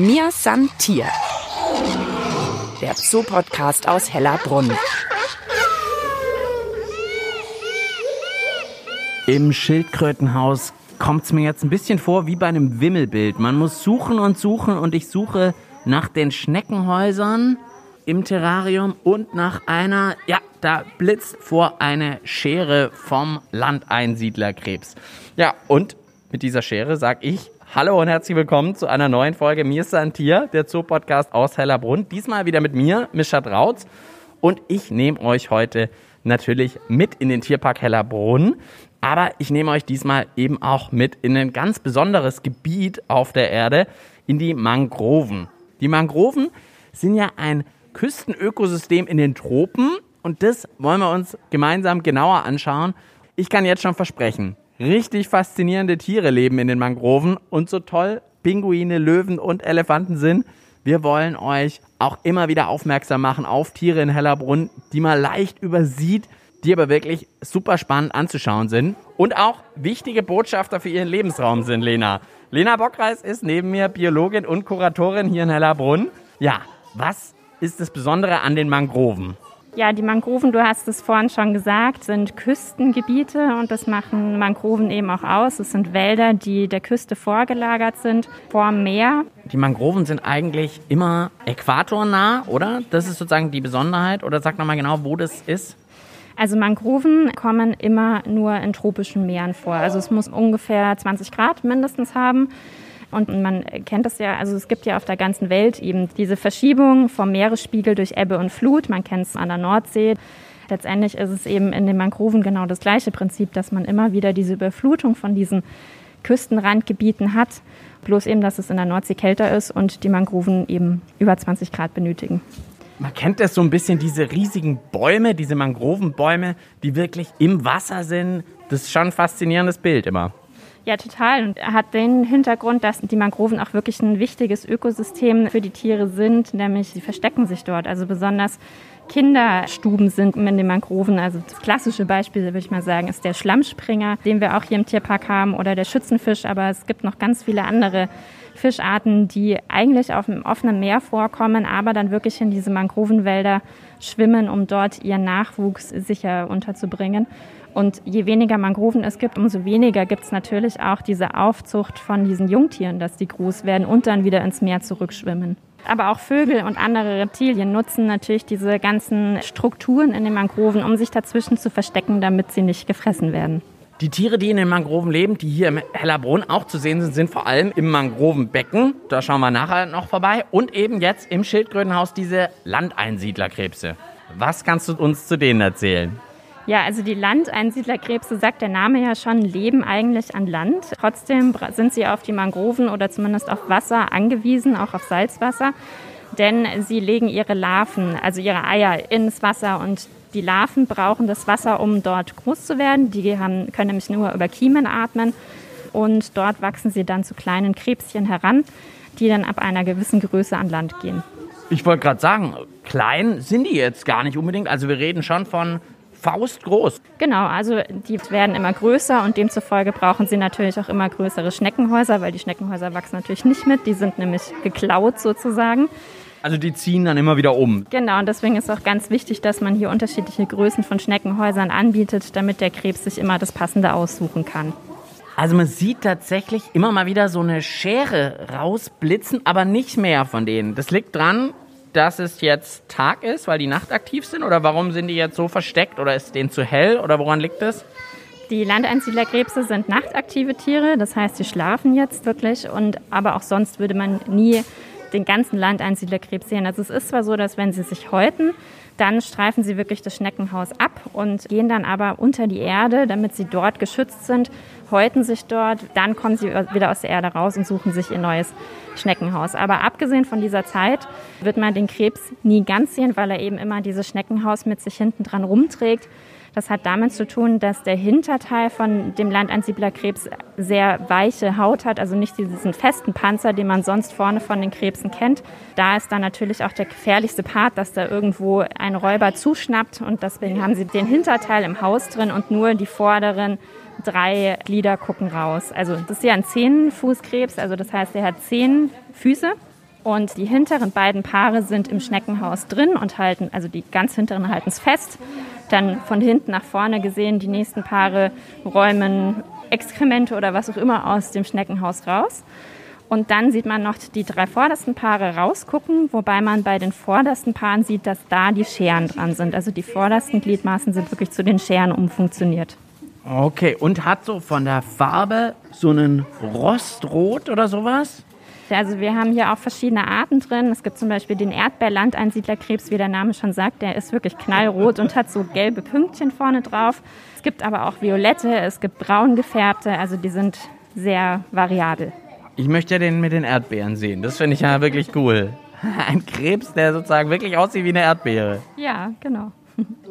Mir san Tier. Der Zoo-Podcast aus Hellerbrunn. Im Schildkrötenhaus kommt es mir jetzt ein bisschen vor wie bei einem Wimmelbild. Man muss suchen und suchen und ich suche nach den Schneckenhäusern im Terrarium und nach einer, ja, da blitzt vor eine Schere vom Landeinsiedlerkrebs. Ja, und mit dieser Schere sag ich Hallo und herzlich willkommen zu einer neuen Folge Mir ist ein Tier, der Zoo-Podcast aus Hellerbrunn. Diesmal wieder mit mir, Mischa Drautz. Und ich nehme euch heute natürlich mit in den Tierpark Hellerbrunn. Aber ich nehme euch diesmal eben auch mit in ein ganz besonderes Gebiet auf der Erde, in die Mangroven. Die Mangroven sind ja ein Küstenökosystem in den Tropen und das wollen wir uns gemeinsam genauer anschauen. Ich kann jetzt schon versprechen, Richtig faszinierende Tiere leben in den Mangroven und so toll Pinguine, Löwen und Elefanten sind. Wir wollen euch auch immer wieder aufmerksam machen auf Tiere in Hellerbrunn, die man leicht übersieht, die aber wirklich super spannend anzuschauen sind und auch wichtige Botschafter für ihren Lebensraum sind, Lena. Lena Bockreis ist neben mir Biologin und Kuratorin hier in Hellerbrunn. Ja, was ist das Besondere an den Mangroven? Ja, die Mangroven, du hast es vorhin schon gesagt, sind Küstengebiete und das machen Mangroven eben auch aus. Es sind Wälder, die der Küste vorgelagert sind, vor dem Meer. Die Mangroven sind eigentlich immer äquatornah, oder? Das ist sozusagen die Besonderheit. Oder sag nochmal genau, wo das ist. Also Mangroven kommen immer nur in tropischen Meeren vor. Also es muss ungefähr 20 Grad mindestens haben. Und man kennt das ja, also es gibt ja auf der ganzen Welt eben diese Verschiebung vom Meeresspiegel durch Ebbe und Flut. Man kennt es an der Nordsee. Letztendlich ist es eben in den Mangroven genau das gleiche Prinzip, dass man immer wieder diese Überflutung von diesen Küstenrandgebieten hat. Bloß eben, dass es in der Nordsee kälter ist und die Mangroven eben über 20 Grad benötigen. Man kennt das so ein bisschen, diese riesigen Bäume, diese Mangrovenbäume, die wirklich im Wasser sind. Das ist schon ein faszinierendes Bild immer. Ja, total. Und er hat den Hintergrund, dass die Mangroven auch wirklich ein wichtiges Ökosystem für die Tiere sind, nämlich sie verstecken sich dort. Also besonders Kinderstuben sind in den Mangroven. Also das klassische Beispiel, würde ich mal sagen, ist der Schlammspringer, den wir auch hier im Tierpark haben, oder der Schützenfisch. Aber es gibt noch ganz viele andere Fischarten, die eigentlich auf dem offenen Meer vorkommen, aber dann wirklich in diese Mangrovenwälder schwimmen, um dort ihren Nachwuchs sicher unterzubringen. Und je weniger Mangroven es gibt, umso weniger gibt es natürlich auch diese Aufzucht von diesen Jungtieren, dass die groß werden und dann wieder ins Meer zurückschwimmen. Aber auch Vögel und andere Reptilien nutzen natürlich diese ganzen Strukturen in den Mangroven, um sich dazwischen zu verstecken, damit sie nicht gefressen werden. Die Tiere, die in den Mangroven leben, die hier im Hellerbrunn auch zu sehen sind, sind vor allem im Mangrovenbecken. Da schauen wir nachher noch vorbei. Und eben jetzt im Schildkrötenhaus diese Landeinsiedlerkrebse. Was kannst du uns zu denen erzählen? Ja, also die Landeinsiedlerkrebse, sagt der Name ja schon, leben eigentlich an Land. Trotzdem sind sie auf die Mangroven oder zumindest auf Wasser angewiesen, auch auf Salzwasser. Denn sie legen ihre Larven, also ihre Eier ins Wasser und die Larven brauchen das Wasser, um dort groß zu werden. Die haben, können nämlich nur über Kiemen atmen und dort wachsen sie dann zu kleinen Krebschen heran, die dann ab einer gewissen Größe an Land gehen. Ich wollte gerade sagen, klein sind die jetzt gar nicht unbedingt. Also wir reden schon von faustgroß. Genau, also die werden immer größer und demzufolge brauchen sie natürlich auch immer größere Schneckenhäuser, weil die Schneckenhäuser wachsen natürlich nicht mit, die sind nämlich geklaut sozusagen. Also die ziehen dann immer wieder um. Genau, und deswegen ist auch ganz wichtig, dass man hier unterschiedliche Größen von Schneckenhäusern anbietet, damit der Krebs sich immer das Passende aussuchen kann. Also man sieht tatsächlich immer mal wieder so eine Schere rausblitzen, aber nicht mehr von denen. Das liegt dran, dass es jetzt Tag ist, weil die nachtaktiv sind? Oder warum sind die jetzt so versteckt? Oder ist denen zu hell? Oder woran liegt das? Die Landeinsiedlerkrebse sind nachtaktive Tiere, das heißt, sie schlafen jetzt wirklich. Und aber auch sonst würde man nie den ganzen Landeinsiedlerkrebs sehen. Also es ist zwar so, dass wenn sie sich häuten, dann streifen sie wirklich das Schneckenhaus ab und gehen dann aber unter die Erde, damit sie dort geschützt sind, häuten sich dort, dann kommen sie wieder aus der Erde raus und suchen sich ihr neues Schneckenhaus. Aber abgesehen von dieser Zeit wird man den Krebs nie ganz sehen, weil er eben immer dieses Schneckenhaus mit sich hinten dran rumträgt. Das hat damit zu tun, dass der Hinterteil von dem Landeinsiedlerkrebs sehr weiche Haut hat, also nicht diesen festen Panzer, den man sonst vorne von den Krebsen kennt. Da ist dann natürlich auch der gefährlichste Part, dass da irgendwo ein Räuber zuschnappt und deswegen haben sie den Hinterteil im Haus drin und nur die vorderen drei Glieder gucken raus. Also das ist ja ein Zehnfußkrebs, also das heißt, er hat zehn Füße Und die hinteren beiden Paare sind im Schneckenhaus drin und halten, also die ganz hinteren halten es fest. Dann von hinten nach vorne gesehen, die nächsten Paare räumen Exkremente oder was auch immer aus dem Schneckenhaus raus. Und dann sieht man noch die drei vordersten Paare rausgucken, wobei man bei den vordersten Paaren sieht, dass da die Scheren dran sind. Also die vordersten Gliedmaßen sind wirklich zu den Scheren umfunktioniert. Okay, und hat so von der Farbe so einen Rostrot oder sowas? Also wir haben hier auch verschiedene Arten drin. Es gibt zum Beispiel den Erdbeerlandeinsiedlerkrebs, wie der Name schon sagt. Der ist wirklich knallrot und hat so gelbe Pünktchen vorne drauf. Es gibt aber auch violette, es gibt braun gefärbte. Also die sind sehr variabel. Ich möchte ja den mit den Erdbeeren sehen. Das finde ich ja wirklich cool. Ein Krebs, der sozusagen wirklich aussieht wie eine Erdbeere. Ja, genau.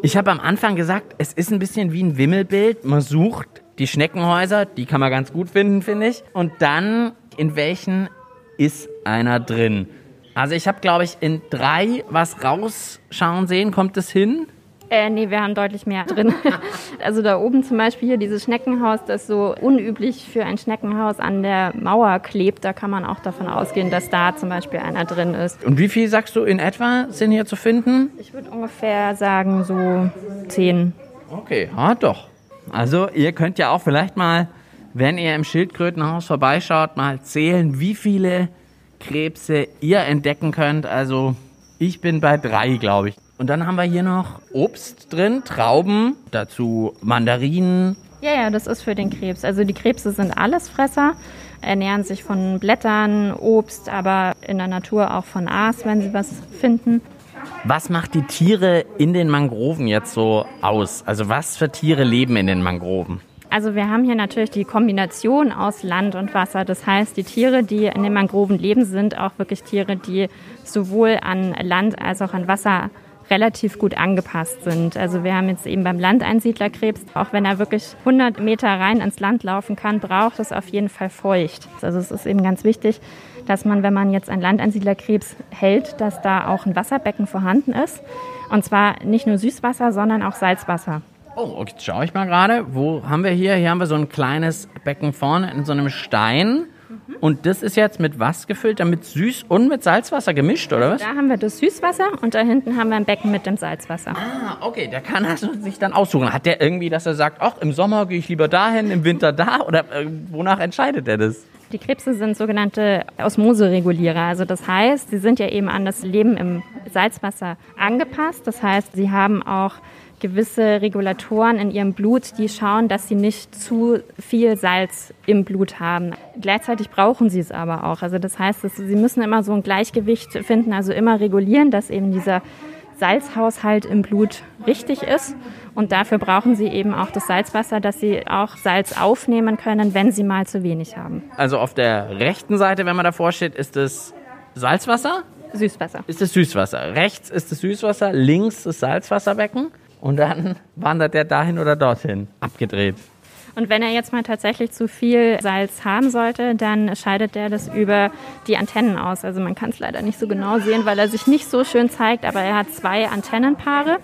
Ich habe am Anfang gesagt, es ist ein bisschen wie ein Wimmelbild. Man sucht die Schneckenhäuser, die kann man ganz gut finden, finde ich. Und dann, in welchen ist einer drin? Also ich habe, glaube ich, in drei was rausschauen sehen. Kommt es hin? Äh, nee, wir haben deutlich mehr drin. Also da oben zum Beispiel hier dieses Schneckenhaus, das so unüblich für ein Schneckenhaus an der Mauer klebt. Da kann man auch davon ausgehen, dass da zum Beispiel einer drin ist. Und wie viel sagst du in etwa sind hier zu finden? Ich würde ungefähr sagen so zehn. Okay, ah, doch. Also ihr könnt ja auch vielleicht mal, wenn ihr im Schildkrötenhaus vorbeischaut, mal zählen, wie viele Krebse ihr entdecken könnt. Also ich bin bei drei, glaube ich. Und dann haben wir hier noch Obst drin, Trauben, dazu Mandarinen. Ja, ja, das ist für den Krebs. Also die Krebse sind Allesfresser, ernähren sich von Blättern, Obst, aber in der Natur auch von Aas, wenn sie was finden. Was macht die Tiere in den Mangroven jetzt so aus? Also was für Tiere leben in den Mangroven? Also wir haben hier natürlich die Kombination aus Land und Wasser. Das heißt, die Tiere, die in den Mangroven leben, sind auch wirklich Tiere, die sowohl an Land als auch an Wasser relativ gut angepasst sind. Also wir haben jetzt eben beim Landeinsiedlerkrebs, auch wenn er wirklich 100 Meter rein ins Land laufen kann, braucht es auf jeden Fall feucht. Also es ist eben ganz wichtig, dass man, wenn man jetzt einen Landeinsiedlerkrebs hält, dass da auch ein Wasserbecken vorhanden ist. Und zwar nicht nur Süßwasser, sondern auch Salzwasser. Oh, jetzt schaue ich mal gerade. Wo haben wir hier? Hier haben wir so ein kleines Becken vorne in so einem Stein. Und das ist jetzt mit was gefüllt? Damit Süß- und mit Salzwasser gemischt, oder was? Da haben wir das Süßwasser und da hinten haben wir ein Becken mit dem Salzwasser. Ah, okay, der kann also sich dann aussuchen. Hat der irgendwie, dass er sagt, ach, im Sommer gehe ich lieber dahin, im Winter da? Oder äh, wonach entscheidet er das? Die Krebse sind sogenannte Osmoseregulierer. Also das heißt, sie sind ja eben an das Leben im Salzwasser angepasst. Das heißt, sie haben auch gewisse Regulatoren in ihrem Blut, die schauen, dass sie nicht zu viel Salz im Blut haben. Gleichzeitig brauchen sie es aber auch. Also das heißt, sie müssen immer so ein Gleichgewicht finden, also immer regulieren, dass eben dieser Salzhaushalt im Blut richtig ist. Und dafür brauchen sie eben auch das Salzwasser, dass sie auch Salz aufnehmen können, wenn sie mal zu wenig haben. Also auf der rechten Seite, wenn man davor steht, ist es Salzwasser? Süßwasser. Ist es Süßwasser. Rechts ist das Süßwasser, links das Salzwasserbecken. Und dann wandert der dahin oder dorthin, abgedreht. Und wenn er jetzt mal tatsächlich zu viel Salz haben sollte, dann scheidet er das über die Antennen aus. Also man kann es leider nicht so genau sehen, weil er sich nicht so schön zeigt, aber er hat zwei Antennenpaare,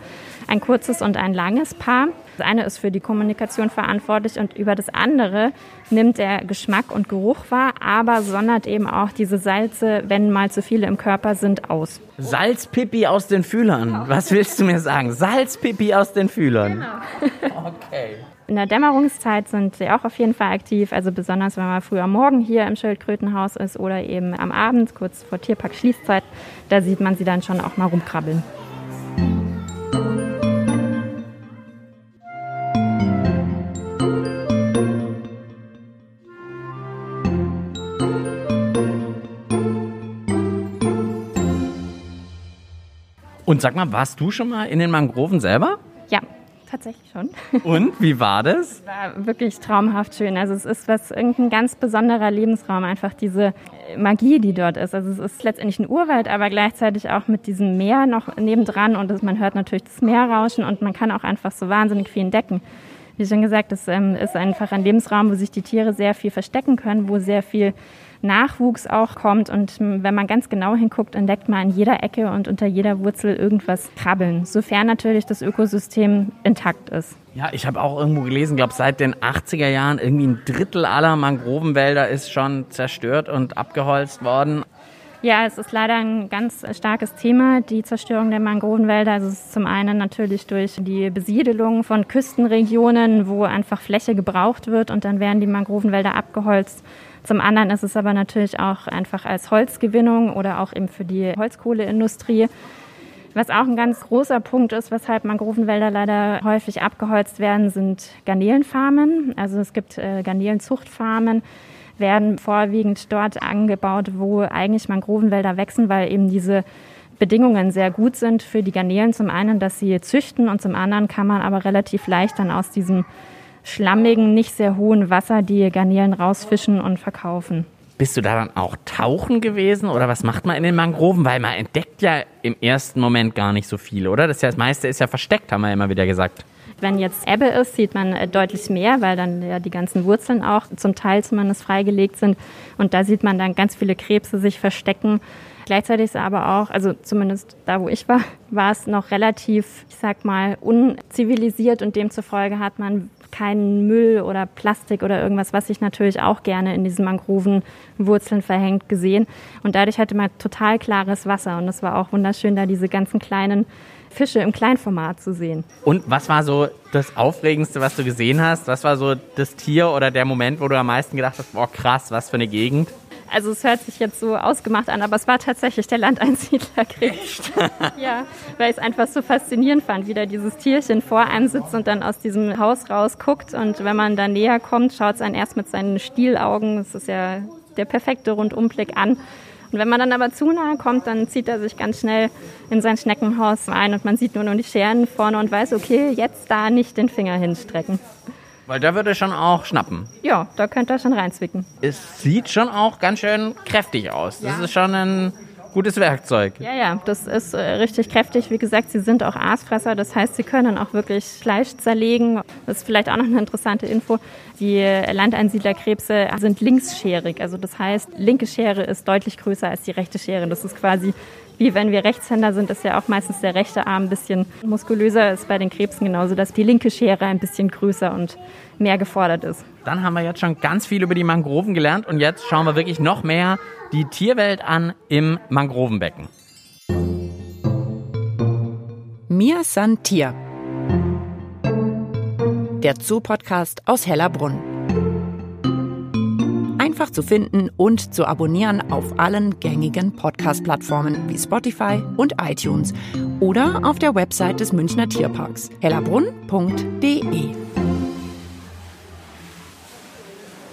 ein kurzes und ein langes Paar. Das eine ist für die Kommunikation verantwortlich und über das andere nimmt er Geschmack und Geruch wahr, aber sondert eben auch diese Salze, wenn mal zu viele im Körper sind, aus. Salzpipi aus den Fühlern. Was willst du mir sagen? Salzpipi aus den Fühlern. Genau. Okay. In der Dämmerungszeit sind sie auch auf jeden Fall aktiv, also besonders wenn man früher Morgen hier im Schildkrötenhaus ist oder eben am Abend, kurz vor Tierpark-Schließzeit, da sieht man sie dann schon auch mal rumkrabbeln. Und sag mal, warst du schon mal in den Mangroven selber? Tatsächlich schon. Und wie war das? War wirklich traumhaft schön. Also es ist was irgendein ganz besonderer Lebensraum, einfach diese Magie, die dort ist. Also es ist letztendlich ein Urwald, aber gleichzeitig auch mit diesem Meer noch nebendran und man hört natürlich das Meer rauschen und man kann auch einfach so wahnsinnig viel entdecken. Wie schon gesagt, es ähm, ist einfach ein Lebensraum, wo sich die Tiere sehr viel verstecken können, wo sehr viel Nachwuchs auch kommt. Und wenn man ganz genau hinguckt, entdeckt man an jeder Ecke und unter jeder Wurzel irgendwas krabbeln, sofern natürlich das Ökosystem intakt ist. Ja, ich habe auch irgendwo gelesen, glaube seit den 80er Jahren irgendwie ein Drittel aller Mangrovenwälder ist schon zerstört und abgeholzt worden. Ja, es ist leider ein ganz starkes Thema, die Zerstörung der Mangrovenwälder. Also es ist zum einen natürlich durch die Besiedelung von Küstenregionen, wo einfach Fläche gebraucht wird und dann werden die Mangrovenwälder abgeholzt. Zum anderen ist es aber natürlich auch einfach als Holzgewinnung oder auch eben für die Holzkohleindustrie. Was auch ein ganz großer Punkt ist, weshalb Mangrovenwälder leider häufig abgeholzt werden, sind Garnelenfarmen. Also es gibt äh, Garnelenzuchtfarmen, werden vorwiegend dort angebaut, wo eigentlich Mangrovenwälder wachsen, weil eben diese Bedingungen sehr gut sind für die Garnelen. Zum einen, dass sie züchten und zum anderen kann man aber relativ leicht dann aus diesem schlammigen, nicht sehr hohen Wasser die Garnelen rausfischen und verkaufen. Bist du da dann auch tauchen gewesen oder was macht man in den Mangroven? Weil man entdeckt ja im ersten Moment gar nicht so viel, oder? Das, ja, das meiste ist ja versteckt, haben wir immer wieder gesagt. Wenn jetzt Ebbe ist, sieht man äh, deutlich mehr, weil dann ja die ganzen Wurzeln auch zum Teil zumindest freigelegt sind. Und da sieht man dann ganz viele Krebse sich verstecken. Gleichzeitig ist aber auch, also zumindest da, wo ich war, war es noch relativ, ich sag mal, unzivilisiert und demzufolge hat man keinen Müll oder Plastik oder irgendwas, was sich natürlich auch gerne in diesen Mangrovenwurzeln verhängt, gesehen. Und dadurch hatte man total klares Wasser und es war auch wunderschön, da diese ganzen kleinen Fische im Kleinformat zu sehen. Und was war so das Aufregendste, was du gesehen hast? Was war so das Tier oder der Moment, wo du am meisten gedacht hast, boah krass, was für eine Gegend? Also es hört sich jetzt so ausgemacht an, aber es war tatsächlich der Landeinsiedlerkrebs. ja, weil ich es einfach so faszinierend fand, wie da dieses Tierchen vor einem sitzt und dann aus diesem Haus rausguckt. Und wenn man da näher kommt, schaut es einen erst mit seinen Stielaugen, das ist ja der perfekte Rundumblick an. Und wenn man dann aber zu nahe kommt, dann zieht er sich ganz schnell in sein Schneckenhaus ein und man sieht nur noch die Scheren vorne und weiß, okay, jetzt da nicht den Finger hinstrecken. Weil da würde schon auch schnappen. Ja, da könnte er schon reinzwicken. Es sieht schon auch ganz schön kräftig aus. Das Ja. ist schon ein gutes Werkzeug. Ja, ja, das ist äh, richtig kräftig. Wie gesagt, sie sind auch Aasfresser, das heißt, sie können auch wirklich Fleisch zerlegen. Das ist vielleicht auch noch eine interessante Info. Die Landeinsiedlerkrebse sind linksscherig. Also das heißt, linke Schere ist deutlich größer als die rechte Schere. Das ist quasi wie wenn wir Rechtshänder sind, ist ja auch meistens der rechte Arm ein bisschen muskulöser. Ist bei den Krebsen genauso, dass die linke Schere ein bisschen größer und mehr gefordert ist. Dann haben wir jetzt schon ganz viel über die Mangroven gelernt und jetzt schauen wir wirklich noch mehr die Tierwelt an im Mangrovenbecken. Mir san Tier. Der Zoo-Podcast aus Hellerbrunn. Einfach zu finden und zu abonnieren auf allen gängigen Podcast-Plattformen wie Spotify und iTunes oder auf der Website des Münchner Tierparks hellerbrunn.de.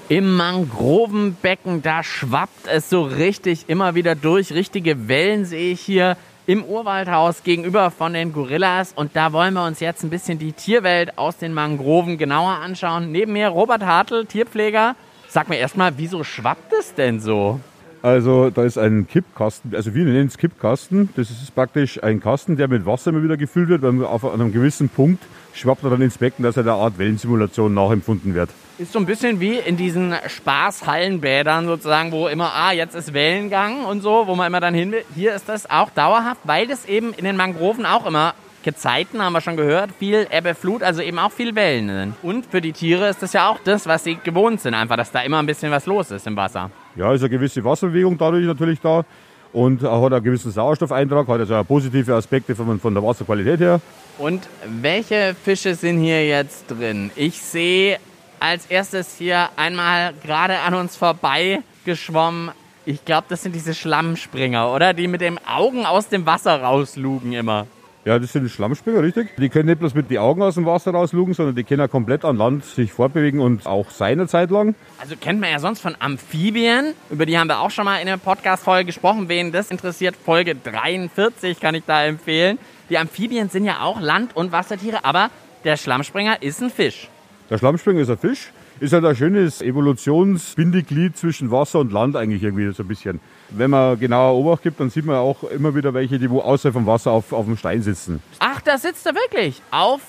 Im Mangrovenbecken, da schwappt es so richtig immer wieder durch. Richtige Wellen sehe ich hier im Urwaldhaus gegenüber von den Gorillas. Und da wollen wir uns jetzt ein bisschen die Tierwelt aus den Mangroven genauer anschauen. Neben mir Robert Hartl, Tierpfleger. Sag mir erstmal, wieso schwappt es denn so? Also da ist ein Kippkasten, also wir nennen es Kippkasten. Das ist praktisch ein Kasten, der mit Wasser immer wieder gefüllt wird. Weil auf einem gewissen Punkt schwappt er dann ins Becken, dass er der Art Wellensimulation nachempfunden wird. Ist so ein bisschen wie in diesen Spaßhallenbädern sozusagen, wo immer, ah, jetzt ist Wellengang und so, wo man immer dann hin will. Hier ist das auch dauerhaft, weil das eben in den Mangroven auch immer Gezeiten, haben wir schon gehört, viel Ebbe, Flut, also eben auch viel Wellen. Und für die Tiere ist das ja auch das, was sie gewohnt sind, einfach, dass da immer ein bisschen was los ist im Wasser. Ja, ist eine gewisse Wasserbewegung dadurch natürlich da und hat einen gewissen Sauerstoffeintrag, hat also positive Aspekte von, von der Wasserqualität her. Und welche Fische sind hier jetzt drin? Ich sehe als erstes hier einmal gerade an uns vorbei geschwommen. Ich glaube, das sind diese Schlammspringer, oder? Die mit den Augen aus dem Wasser rauslugen immer. Ja, das sind Schlammspringer, richtig. Die können nicht bloß mit den Augen aus dem Wasser rauslugen, sondern die können auch komplett an Land sich fortbewegen und auch sein eine Zeit lang. Also kennt man ja sonst von Amphibien, über die haben wir auch schon mal in der Podcast-Folge gesprochen. Wen das interessiert, Folge 43 kann ich da empfehlen. Die Amphibien sind ja auch Land- und Wassertiere, aber der Schlammspringer ist ein Fisch. Der Schlammspringer ist ein Fisch. Ist halt ein schönes Evolutionsbindeglied zwischen Wasser und Land eigentlich irgendwie so ein bisschen. Wenn man genauer Obacht gibt, dann sieht man auch immer wieder welche, die wo außerhalb vom Wasser auf, auf dem Stein sitzen. Ach, da sitzt er wirklich auf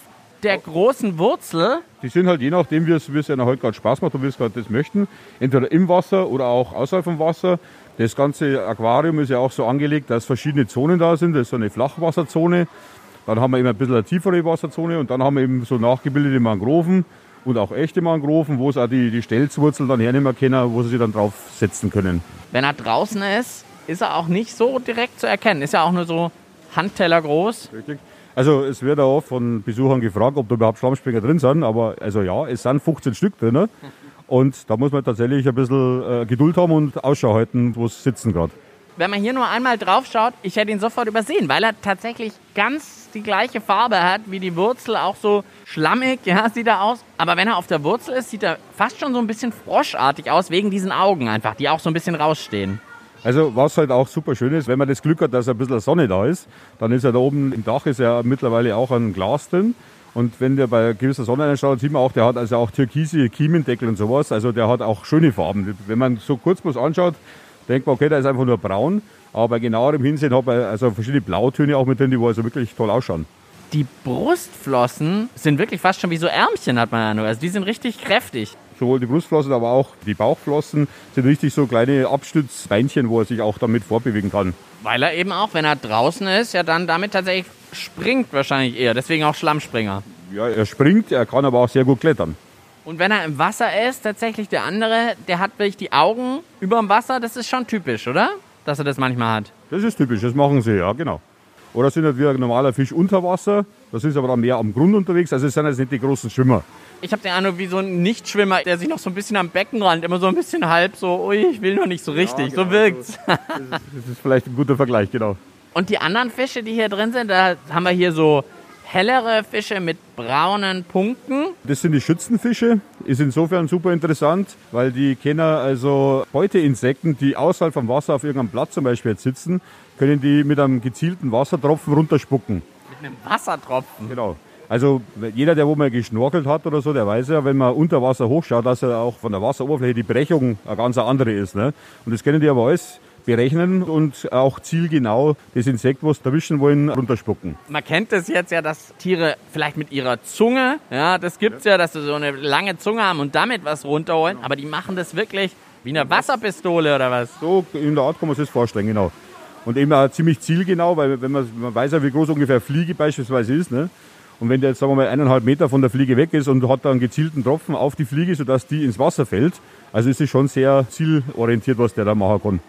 der großen Wurzel. Die sind halt je nachdem, wie es, wie es einer heute gerade Spaß macht und wie es gerade das möchten, entweder im Wasser oder auch außerhalb vom Wasser. Das ganze Aquarium ist ja auch so angelegt, dass verschiedene Zonen da sind. Das ist so eine Flachwasserzone. Dann haben wir eben ein bisschen eine tiefere Wasserzone und dann haben wir eben so nachgebildete Mangroven und auch echte Mangroven, wo es auch die, die Stelzwurzel dann hernehmen können, wo sie sich dann drauf setzen können. Wenn er draußen ist, ist er auch nicht so direkt zu erkennen. Ist ja auch nur so Handteller groß. Richtig. Also es wird auch von Besuchern gefragt, ob da überhaupt Schlammspringer drin sind. Aber also ja, es sind 15 Stück drin. Und da muss man tatsächlich ein bisschen äh, Geduld haben und Ausschau halten, wo es sitzen gerade. Wenn man hier nur einmal drauf schaut, ich hätte ihn sofort übersehen, weil er tatsächlich ganz die gleiche Farbe hat wie die Wurzel, auch so schlammig, ja, sieht er aus. Aber wenn er auf der Wurzel ist, sieht er fast schon so ein bisschen froschartig aus, wegen diesen Augen einfach, die auch so ein bisschen rausstehen. Also was halt auch super schön ist, wenn man das Glück hat, dass ein bisschen Sonne da ist, dann ist ja da oben im Dach ist ja mittlerweile auch ein Glas drin. Und wenn der bei gewisser Sonne einschaut, sieht man auch, der hat also auch türkise Kiemendeckel und sowas. Also der hat auch schöne Farben. Wenn man so kurz bloß anschaut, denkt man, okay, der ist einfach nur braun. Aber bei genauerem Hinsehen hat er also verschiedene Blautöne auch mit drin, die also wirklich toll ausschauen. Die Brustflossen sind wirklich fast schon wie so Ärmchen, hat man ja nur. Also die sind richtig kräftig. Sowohl die Brustflossen, aber auch die Bauchflossen sind richtig so kleine Abstützbeinchen, wo er sich auch damit vorbewegen kann. Weil er eben auch, wenn er draußen ist, ja dann damit tatsächlich springt wahrscheinlich eher. Deswegen auch Schlammspringer. Ja, er springt, er kann aber auch sehr gut klettern. Und wenn er im Wasser ist, tatsächlich der andere, der hat wirklich die Augen über dem Wasser. Das ist schon typisch, oder? Dass er das manchmal hat. Das ist typisch, das machen sie, ja, genau. Oder sind halt wie ein normaler Fisch unter Wasser. Das ist aber dann mehr am Grund unterwegs. Also es sind jetzt nicht die großen Schwimmer. Ich habe den Eindruck, wie so ein Nichtschwimmer, der sich noch so ein bisschen am Beckenrand, immer so ein bisschen halb so, ui, ich will noch nicht so richtig. genau. So wirkt's. Das ist vielleicht ein guter Vergleich, genau. Und die anderen Fische, die hier drin sind, da haben wir hier so hellere Fische mit braunen Punkten. Das sind die Schützenfische. Ist insofern super interessant, weil die kennen also Beuteinsekten, die außerhalb vom Wasser auf irgendeinem Platz zum Beispiel jetzt sitzen, können die mit einem gezielten Wassertropfen runterspucken. Mit einem Wassertropfen. Genau. Also jeder, der wo mal geschnorkelt hat oder so, der weiß ja, wenn man unter Wasser hochschaut, dass ja auch von der Wasseroberfläche die Brechung eine ganz andere ist. Ne? Und das können die aber alles berechnen und auch zielgenau das Insekt, was erwischen wollen, runterspucken. Man kennt es jetzt ja, dass Tiere vielleicht mit ihrer Zunge, ja, das gibt's ja, dass sie so eine lange Zunge haben und damit was runterholen, aber die machen das wirklich wie eine Wasserpistole oder was? So in der Art kann man sich das vorstellen, genau. Und eben auch ziemlich zielgenau, weil wenn man, man weiß ja, wie groß ungefähr Fliege beispielsweise ist. Ne? Und wenn der jetzt, sagen wir mal, eineinhalb Meter von der Fliege weg ist und hat dann einen gezielten Tropfen auf die Fliege, sodass die ins Wasser fällt, also ist es schon sehr zielorientiert, was der da machen kann.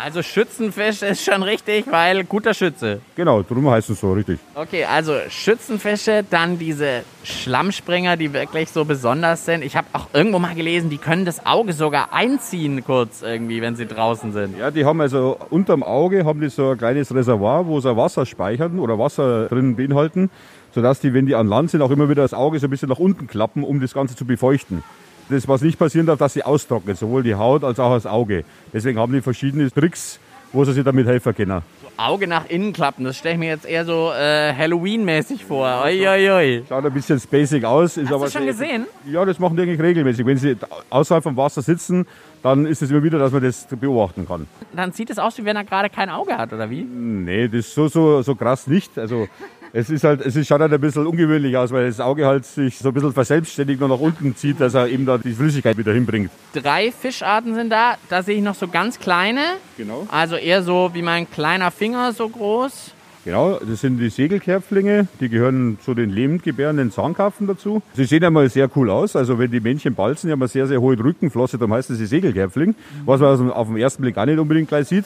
Also Schützenfisch ist schon richtig, weil guter Schütze. Genau, darum heißt es so, richtig. Okay, also Schützenfische, dann diese Schlammspringer, die wirklich so besonders sind. Ich habe auch irgendwo mal gelesen, die können das Auge sogar einziehen kurz irgendwie, wenn sie draußen sind. Ja, die haben also unterm Auge haben die so ein kleines Reservoir, wo sie Wasser speichern oder Wasser drin beinhalten, sodass die, wenn die an Land sind, auch immer wieder das Auge so ein bisschen nach unten klappen, um das Ganze zu befeuchten. Das, was nicht passieren darf, dass sie austrocknet, sowohl die Haut als auch das Auge. Deswegen haben die verschiedene Tricks, wo sie sich damit helfen können. So Auge nach innen klappen, das stelle ich mir jetzt eher so äh, Halloween-mäßig vor. Oi, oi, oi. Schaut ein bisschen spacig aus. Ist Hast aber du schon sehr- gesehen? Ja, das machen die eigentlich regelmäßig. Wenn sie außerhalb vom Wasser sitzen, dann ist es immer wieder, dass man das beobachten kann. Dann sieht es aus, wie wenn er gerade kein Auge hat, oder wie? Nee, das ist so, so, so krass nicht. Also es ist halt, es ist, schaut halt ein bisschen ungewöhnlich aus, weil das Auge halt sich so ein bisschen verselbstständigt und nach unten zieht, dass er eben da die Flüssigkeit wieder hinbringt. Drei Fischarten sind da. Da sehe ich noch so ganz kleine. Genau. Also eher so wie mein kleiner Finger so groß. Genau, das sind die Segelkerpflinge, die gehören zu den lebendgebärenden Zahnkarpfen dazu. Sie sehen einmal sehr cool aus, also wenn die Männchen balzen, die haben eine sehr, sehr hohe Rückenflosse, darum heißt es die Segelkerpfling, was man auf den ersten Blick auch nicht unbedingt gleich sieht.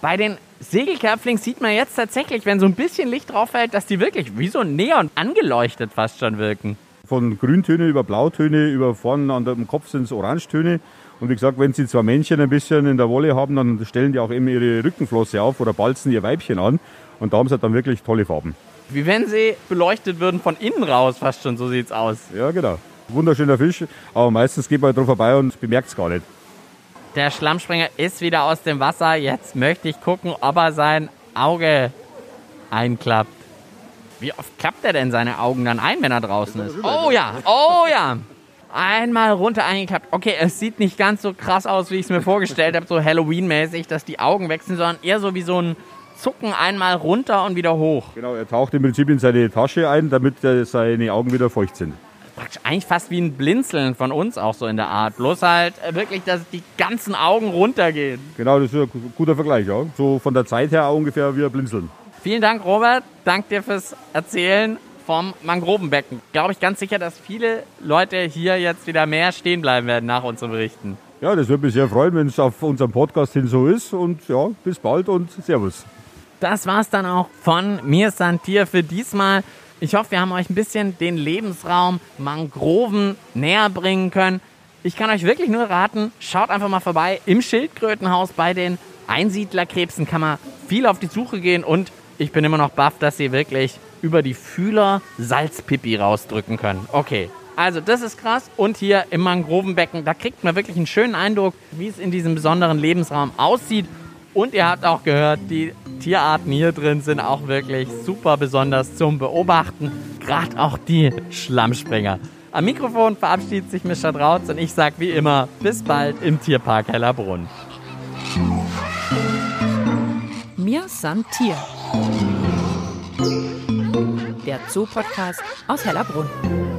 Bei den Segelkerpflingen sieht man jetzt tatsächlich, wenn so ein bisschen Licht drauf fällt, dass die wirklich wie so Neon angeleuchtet fast schon wirken. Von Grüntöne über Blautöne, über vorne an dem Kopf sind es Orangetöne. Und wie gesagt, wenn sie zwei Männchen ein bisschen in der Wolle haben, dann stellen die auch eben ihre Rückenflosse auf oder balzen ihr Weibchen an. Und da haben sie dann wirklich tolle Farben. Wie wenn sie beleuchtet würden von innen raus, fast schon, so sieht's aus. Ja, genau. Wunderschöner Fisch, aber meistens geht man dran vorbei und bemerkt es gar nicht. Der Schlammspringer ist wieder aus dem Wasser. Jetzt möchte ich gucken, ob er sein Auge einklappt. Wie oft klappt er denn seine Augen dann ein, wenn er draußen ist? Oh ja, oh ja. Einmal runter eingeklappt. Okay, es sieht nicht ganz so krass aus, wie ich es mir vorgestellt habe, so Halloween-mäßig, dass die Augen wechseln, sondern eher so wie so ein Zucken einmal runter und wieder hoch. Genau, er taucht im Prinzip in seine Tasche ein, damit äh, seine Augen wieder feucht sind. Praktisch eigentlich fast wie ein Blinzeln von uns auch so in der Art. Bloß halt äh, wirklich, dass die ganzen Augen runtergehen. Genau, das ist ein guter Vergleich. Ja. So von der Zeit her ungefähr wie ein Blinzeln. Vielen Dank, Robert. Dank dir fürs Erzählen vom Mangrovenbecken. Glaube ich ganz sicher, dass viele Leute hier jetzt wieder mehr stehen bleiben werden nach unseren Berichten. Ja, das würde mich sehr freuen, wenn es auf unserem Podcast hin so ist. Und ja, bis bald und Servus. Das war's dann auch von mir, Santier, für diesmal. Ich hoffe, wir haben euch ein bisschen den Lebensraum Mangroven näher bringen können. Ich kann euch wirklich nur raten, schaut einfach mal vorbei. Im Schildkrötenhaus bei den Einsiedlerkrebsen kann man viel auf die Suche gehen und ich bin immer noch baff, dass sie wirklich über die Fühler Salzpipi rausdrücken können. Okay, also das ist krass. Und hier im Mangrovenbecken, da kriegt man wirklich einen schönen Eindruck, wie es in diesem besonderen Lebensraum aussieht. Und ihr habt auch gehört, die Tierarten hier drin sind auch wirklich super besonders zum Beobachten. Gerade auch die Schlammspringer. Am Mikrofon verabschiedet sich Mischa Drautz und ich sage wie immer, bis bald im Tierpark Hellerbrunn. Mir san Tier. Der Zoo-Podcast aus Hellerbrunn.